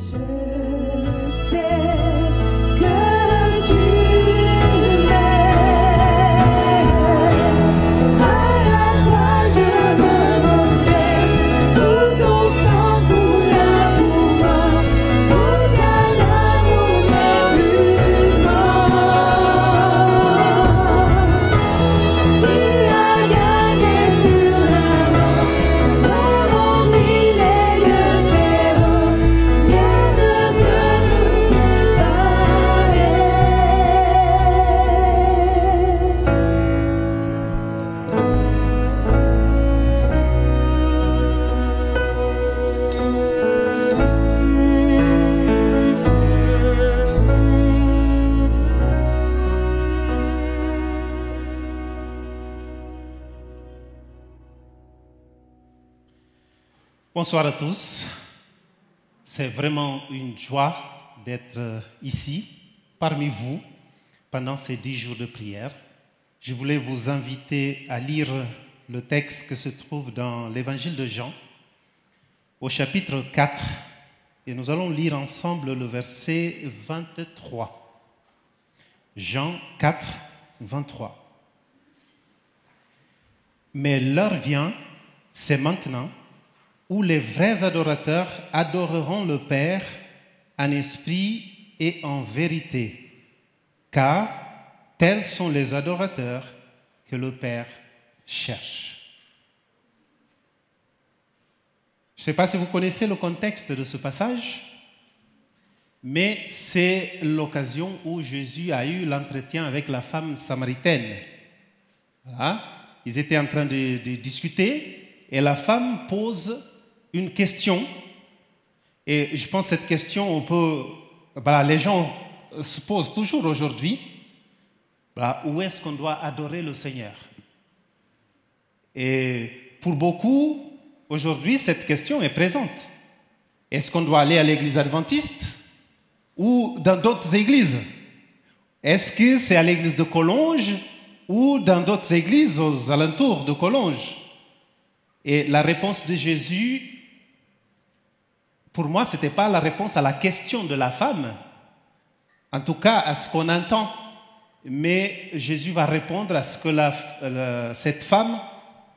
Share. Bonsoir à tous. C'est vraiment une joie d'être ici, parmi vous, pendant ces dix jours de prière. Je voulais vous inviter à lire le texte que se trouve dans l'évangile de Jean, au chapitre 4, et nous allons lire ensemble le verset 23. Jean 4, 23. Mais l'heure vient, c'est maintenant, où les vrais adorateurs adoreront le Père en esprit et en vérité, car tels sont les adorateurs que le Père cherche. Je ne sais pas si vous connaissez le contexte de ce passage, mais c'est l'occasion où Jésus a eu l'entretien avec la femme samaritaine. Ils étaient en train de, discuter et la femme pose une question, et je pense que cette question, on peut, voilà, les gens se posent toujours aujourd'hui, voilà, où est-ce qu'on doit adorer le Seigneur? Et pour beaucoup, aujourd'hui, cette question est présente. Est-ce qu'on doit aller à l'église adventiste ou dans d'autres églises? Est-ce que c'est à l'église de Collonges ou dans d'autres églises aux alentours de Collonges? Et la réponse de Jésus pour moi, ce n'était pas la réponse à la question de la femme, en tout cas à ce qu'on entend. Mais Jésus va répondre à ce que cette femme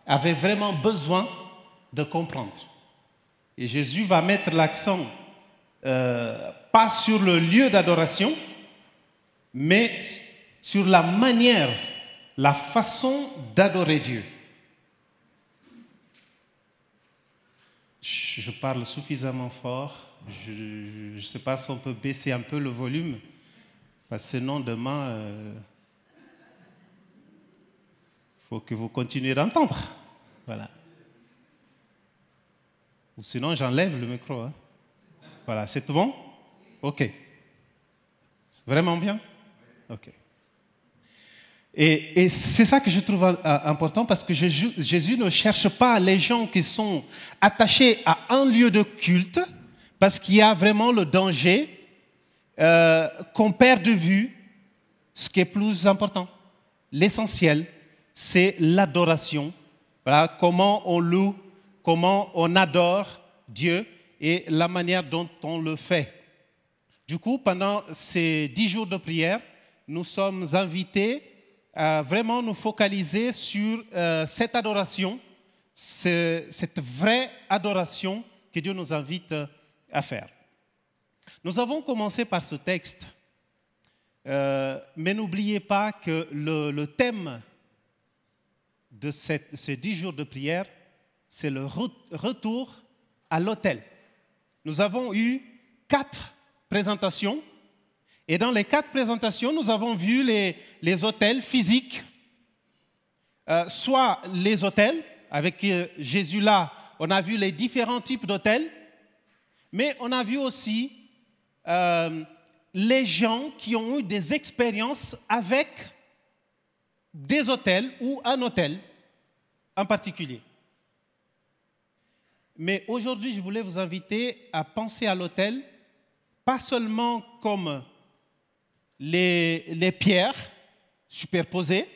avait vraiment besoin de comprendre. Et Jésus va mettre l'accent euh, pas sur le lieu d'adoration, mais sur la manière, la façon d'adorer Dieu. Je parle suffisamment fort. Je ne sais pas si on peut baisser un peu le volume, parce que sinon demain, il euh, faut que vous continuiez d'entendre. Voilà. Ou sinon, j'enlève le micro. Hein. Voilà, c'est bon? Ok. Vraiment bien? Ok. Et, c'est ça que je trouve euh, important parce que Jésus, ne cherche pas les gens qui sont attachés à un lieu de culte parce qu'il y a vraiment le danger euh, qu'on perd de vue ce qui est plus important. L'essentiel, c'est l'adoration. Voilà, comment on loue, comment on adore Dieu et la manière dont on le fait. Du coup, pendant ces dix jours de prière, nous sommes invités vraiment nous focaliser sur euh, cette adoration, cette vraie adoration que Dieu nous invite euh, à faire. Nous avons commencé par ce texte, euh, mais n'oubliez pas que le, thème de ces dix jours de prière, c'est le retour à l'autel. Nous avons eu quatre présentations et dans les quatre présentations, nous avons vu les, hôtels physiques, euh, soit les hôtels, avec euh, Jésus là, on a vu les différents types d'hôtels, mais on a vu aussi euh, les gens qui ont eu des expériences avec des hôtels ou un hôtel en particulier. Mais aujourd'hui, je voulais vous inviter à penser à l'hôtel, pas seulement comme les, pierres superposées,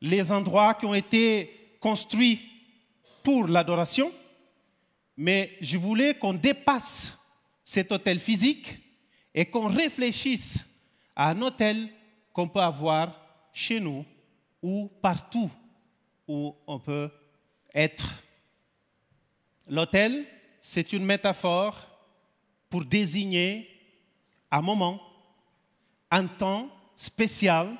les endroits qui ont été construits pour l'adoration, mais je voulais qu'on dépasse cet hôtel physique et qu'on réfléchisse à un hôtel qu'on peut avoir chez nous ou partout où on peut être. L'hôtel, c'est une métaphore pour désigner un moment, un temps spécial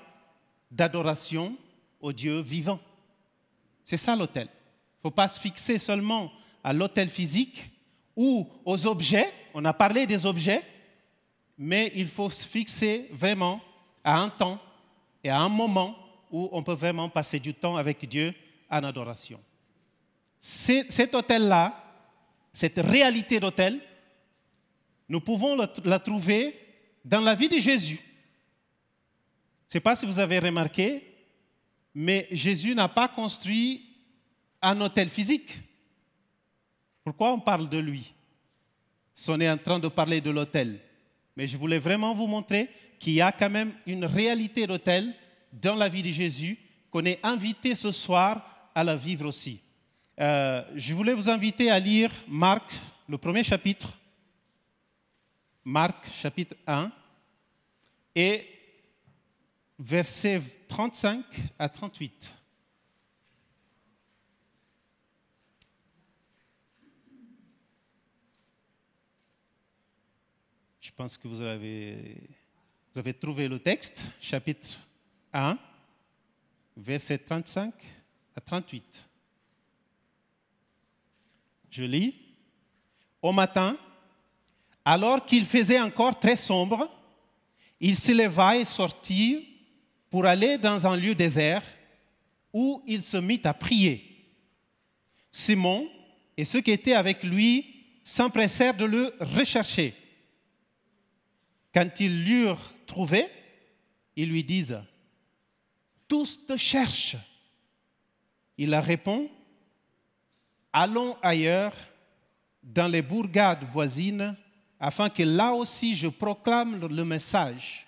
d'adoration au Dieu vivant. C'est ça l'hôtel. Il ne faut pas se fixer seulement à l'hôtel physique ou aux objets. On a parlé des objets, mais il faut se fixer vraiment à un temps et à un moment où on peut vraiment passer du temps avec Dieu en adoration. Cet hôtel-là, cette réalité d'hôtel, nous pouvons la trouver dans la vie de Jésus. Ne sais pas si vous avez remarqué, mais Jésus n'a pas construit un hôtel physique. Pourquoi on parle de lui? On est en train de parler de l'hôtel. Mais je voulais vraiment vous montrer qu'il y a quand même une réalité d'hôtel dans la vie de Jésus qu'on est invité ce soir à la vivre aussi. Euh, je voulais vous inviter à lire Marc, le premier chapitre. Marc, chapitre 1, et versets 35 à 38. Je pense que vous avez, trouvé le texte, chapitre 1, versets 35 à 38. Je lis. Au matin, alors qu'il faisait encore très sombre, il se leva et sortit pour aller dans un lieu désert où il se mit à prier. Simon et ceux qui étaient avec lui s'empressèrent de le rechercher. Quand ils l'eurent trouvé, ils lui disent, Tous te cherchent. Il leur répond, Allons ailleurs, dans les bourgades voisines, afin que là aussi je proclame le message,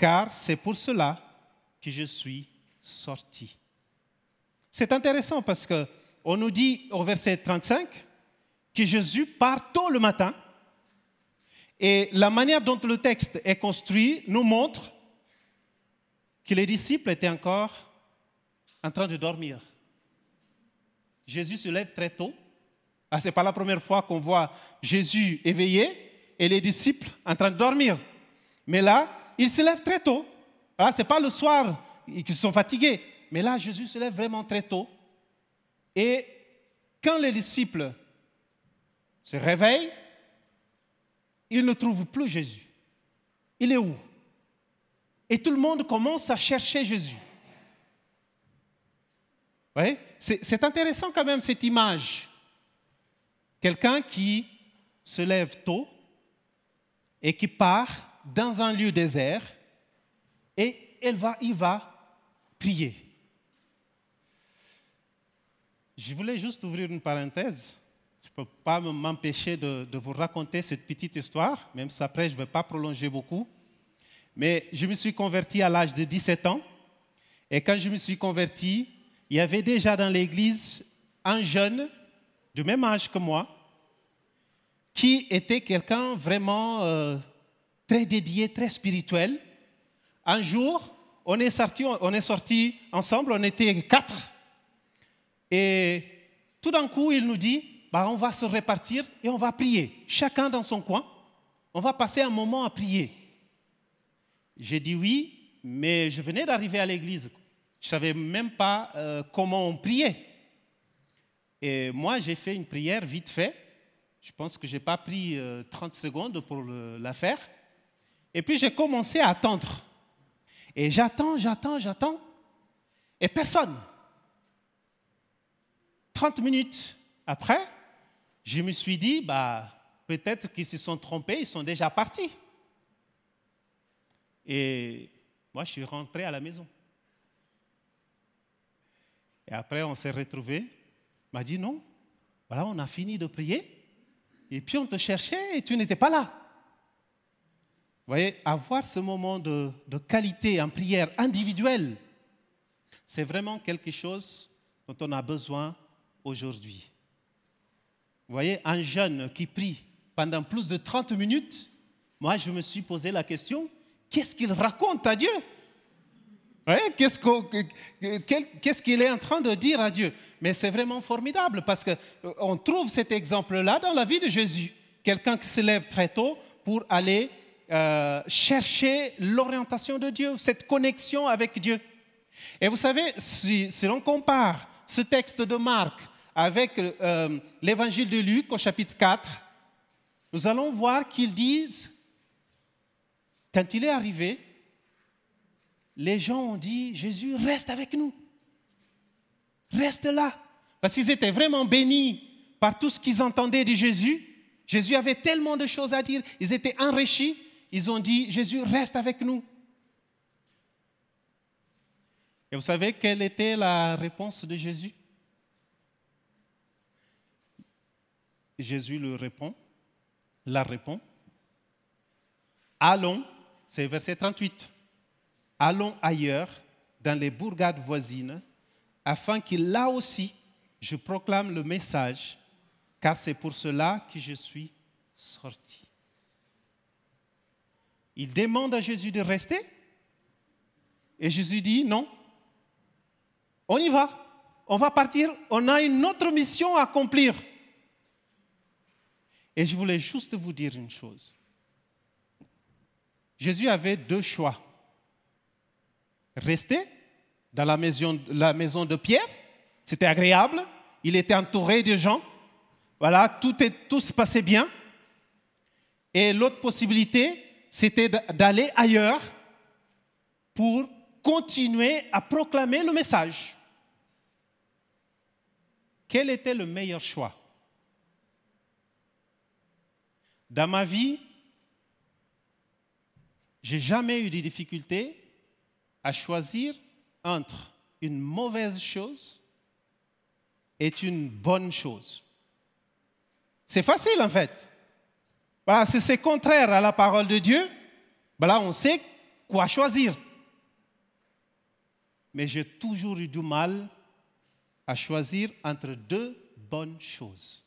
car c'est pour cela que je suis sorti. C'est intéressant parce que on nous dit au verset 35 que Jésus part tôt le matin et la manière dont le texte est construit nous montre que les disciples étaient encore en train de dormir. Jésus se lève très tôt. Ah, Ce n'est pas la première fois qu'on voit Jésus éveillé et les disciples en train de dormir. Mais là, il se lève très tôt. Ah, Ce n'est pas le soir qu'ils sont fatigués. Mais là, Jésus se lève vraiment très tôt. Et quand les disciples se réveillent, ils ne trouvent plus Jésus. Il est où? Et tout le monde commence à chercher Jésus. Oui, c'est intéressant quand même cette image. Quelqu'un qui se lève tôt et qui part dans un lieu désert et elle va, il va prier. Je voulais juste ouvrir une parenthèse ne peux pas m'empêcher de, vous raconter cette petite histoire, même si après je ne vais pas prolonger beaucoup. Mais je me suis converti à l'âge de 17 ans. Et quand je me suis converti, il y avait déjà dans l'église un jeune du même âge que moi qui était quelqu'un vraiment euh, très dédié, très spirituel. Un jour, on est sorti, on est sorti ensemble, on était quatre. Et tout d'un coup, il nous dit, bah, on va se répartir et on va prier, chacun dans son coin. On va passer un moment à prier. J'ai dit oui, mais je venais d'arriver à l'église. Je ne savais même pas euh, comment on priait. Et moi, j'ai fait une prière vite fait. Je pense que je n'ai pas pris 30 euh, secondes pour la faire. Et puis j'ai commencé à attendre. Et j'attends, j'attends, j'attends. Et personne. 30 minutes après, je me suis dit, bah, peut-être qu'ils se sont trompés, ils sont déjà partis. Et moi, je suis rentré à la maison. Et après, on s'est retrouvés. m'a dit, non, voilà, on a fini de prier. Et puis, on te cherchait et tu n'étais pas là. Voyez, avoir ce moment de, qualité en prière individuelle, c'est vraiment quelque chose dont on a besoin aujourd'hui. Vous voyez, un jeune qui prie pendant plus de 30 minutes, moi, je me suis posé la question, qu'est-ce qu'il raconte à Dieu? Qu'est-ce qu'il est en train de dire à Dieu? Mais c'est vraiment formidable parce qu'on trouve cet exemple-là dans la vie de Jésus. Quelqu'un qui se lève très tôt pour aller euh, chercher l'orientation de Dieu, cette connexion avec Dieu. Et vous savez, si, l'on compare ce texte de Marc avec euh, l'évangile de Luc au chapitre 4, nous allons voir qu'ils disent, quand il est arrivé, les gens ont dit, Jésus, reste avec nous. Reste là. Parce qu'ils étaient vraiment bénis par tout ce qu'ils entendaient de Jésus. Jésus avait tellement de choses à dire. Ils étaient enrichis. Ils ont dit, Jésus, reste avec nous. Et vous savez quelle était la réponse de Jésus? Jésus lui répond, la répond, allons, c'est verset 38 allons ailleurs, dans les bourgades voisines, afin que là aussi je proclame le message, car c'est pour cela que je suis sorti. Il demande à Jésus de rester, et Jésus dit non, on y va, on va partir, on a une autre mission à accomplir. Et je voulais juste vous dire une chose. Jésus avait deux choix rester dans la maison, de Pierre. C'était agréable. Il était entouré de gens. Voilà, tout, est, tout se passait bien. Et l'autre possibilité, c'était d'aller ailleurs pour continuer à proclamer le message. Quel était le meilleur choix? Dans ma vie, j'ai jamais eu de difficultés à choisir entre une mauvaise chose et une bonne chose. C'est facile en fait. Voilà, si c'est contraire à la parole de Dieu, voilà, on sait quoi choisir. Mais j'ai toujours eu du mal à choisir entre deux bonnes choses.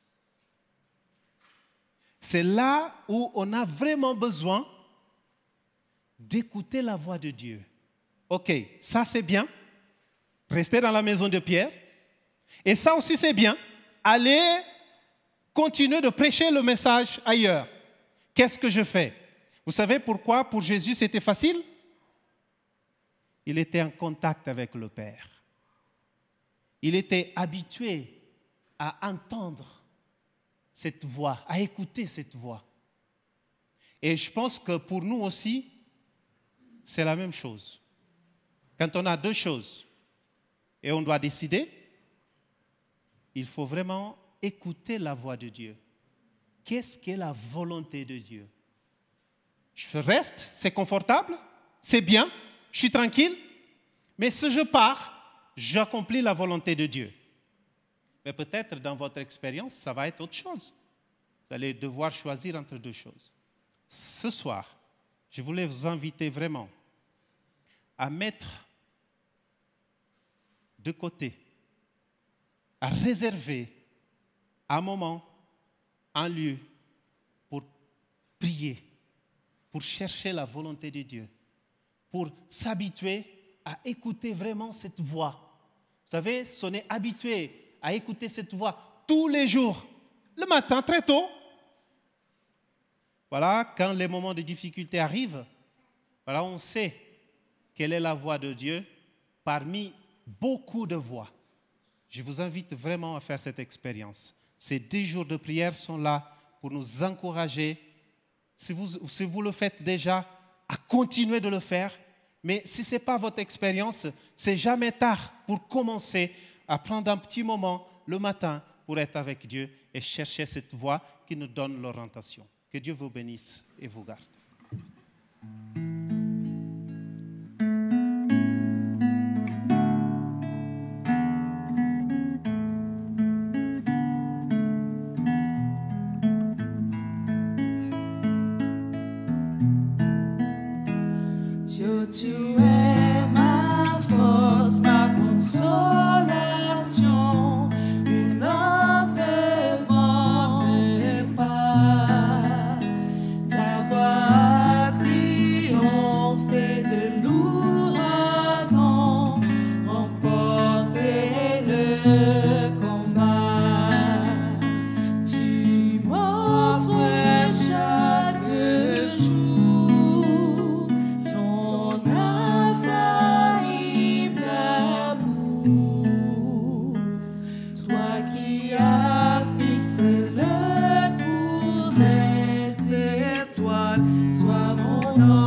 C'est là où on a vraiment besoin d'écouter la voix de Dieu OK, ça c'est bien, rester dans la maison de Pierre. Et ça aussi c'est bien, aller continuer de prêcher le message ailleurs. Qu'est-ce que je fais? Vous savez pourquoi pour Jésus c'était facile? Il était en contact avec le Père. Il était habitué à entendre cette voix, à écouter cette voix. Et je pense que pour nous aussi, c'est la même chose. Quand on a deux choses et on doit décider, il faut vraiment écouter la voix de Dieu. Qu'est-ce qu'est la volonté de Dieu? Je reste, c'est confortable, c'est bien, je suis tranquille, mais si je pars, j'accomplis la volonté de Dieu. Mais peut-être dans votre expérience, ça va être autre chose. Vous allez devoir choisir entre deux choses. Ce soir, je voulais vous inviter vraiment à mettre de côté, à réserver un moment, un lieu pour prier, pour chercher la volonté de Dieu, pour s'habituer à écouter vraiment cette voix. Vous savez, si on est habitué à écouter cette voix tous les jours, le matin, très tôt, voilà, quand les moments de difficulté arrivent, voilà, on sait quelle est la voix de Dieu parmi beaucoup de voix. Je vous invite vraiment à faire cette expérience. Ces dix jours de prière sont là pour nous encourager. Si vous, si vous le faites déjà, à continuer de le faire. Mais si ce n'est pas votre expérience, c'est jamais tard pour commencer à prendre un petit moment le matin pour être avec Dieu et chercher cette voie qui nous donne l'orientation. Que Dieu vous bénisse et vous garde. no.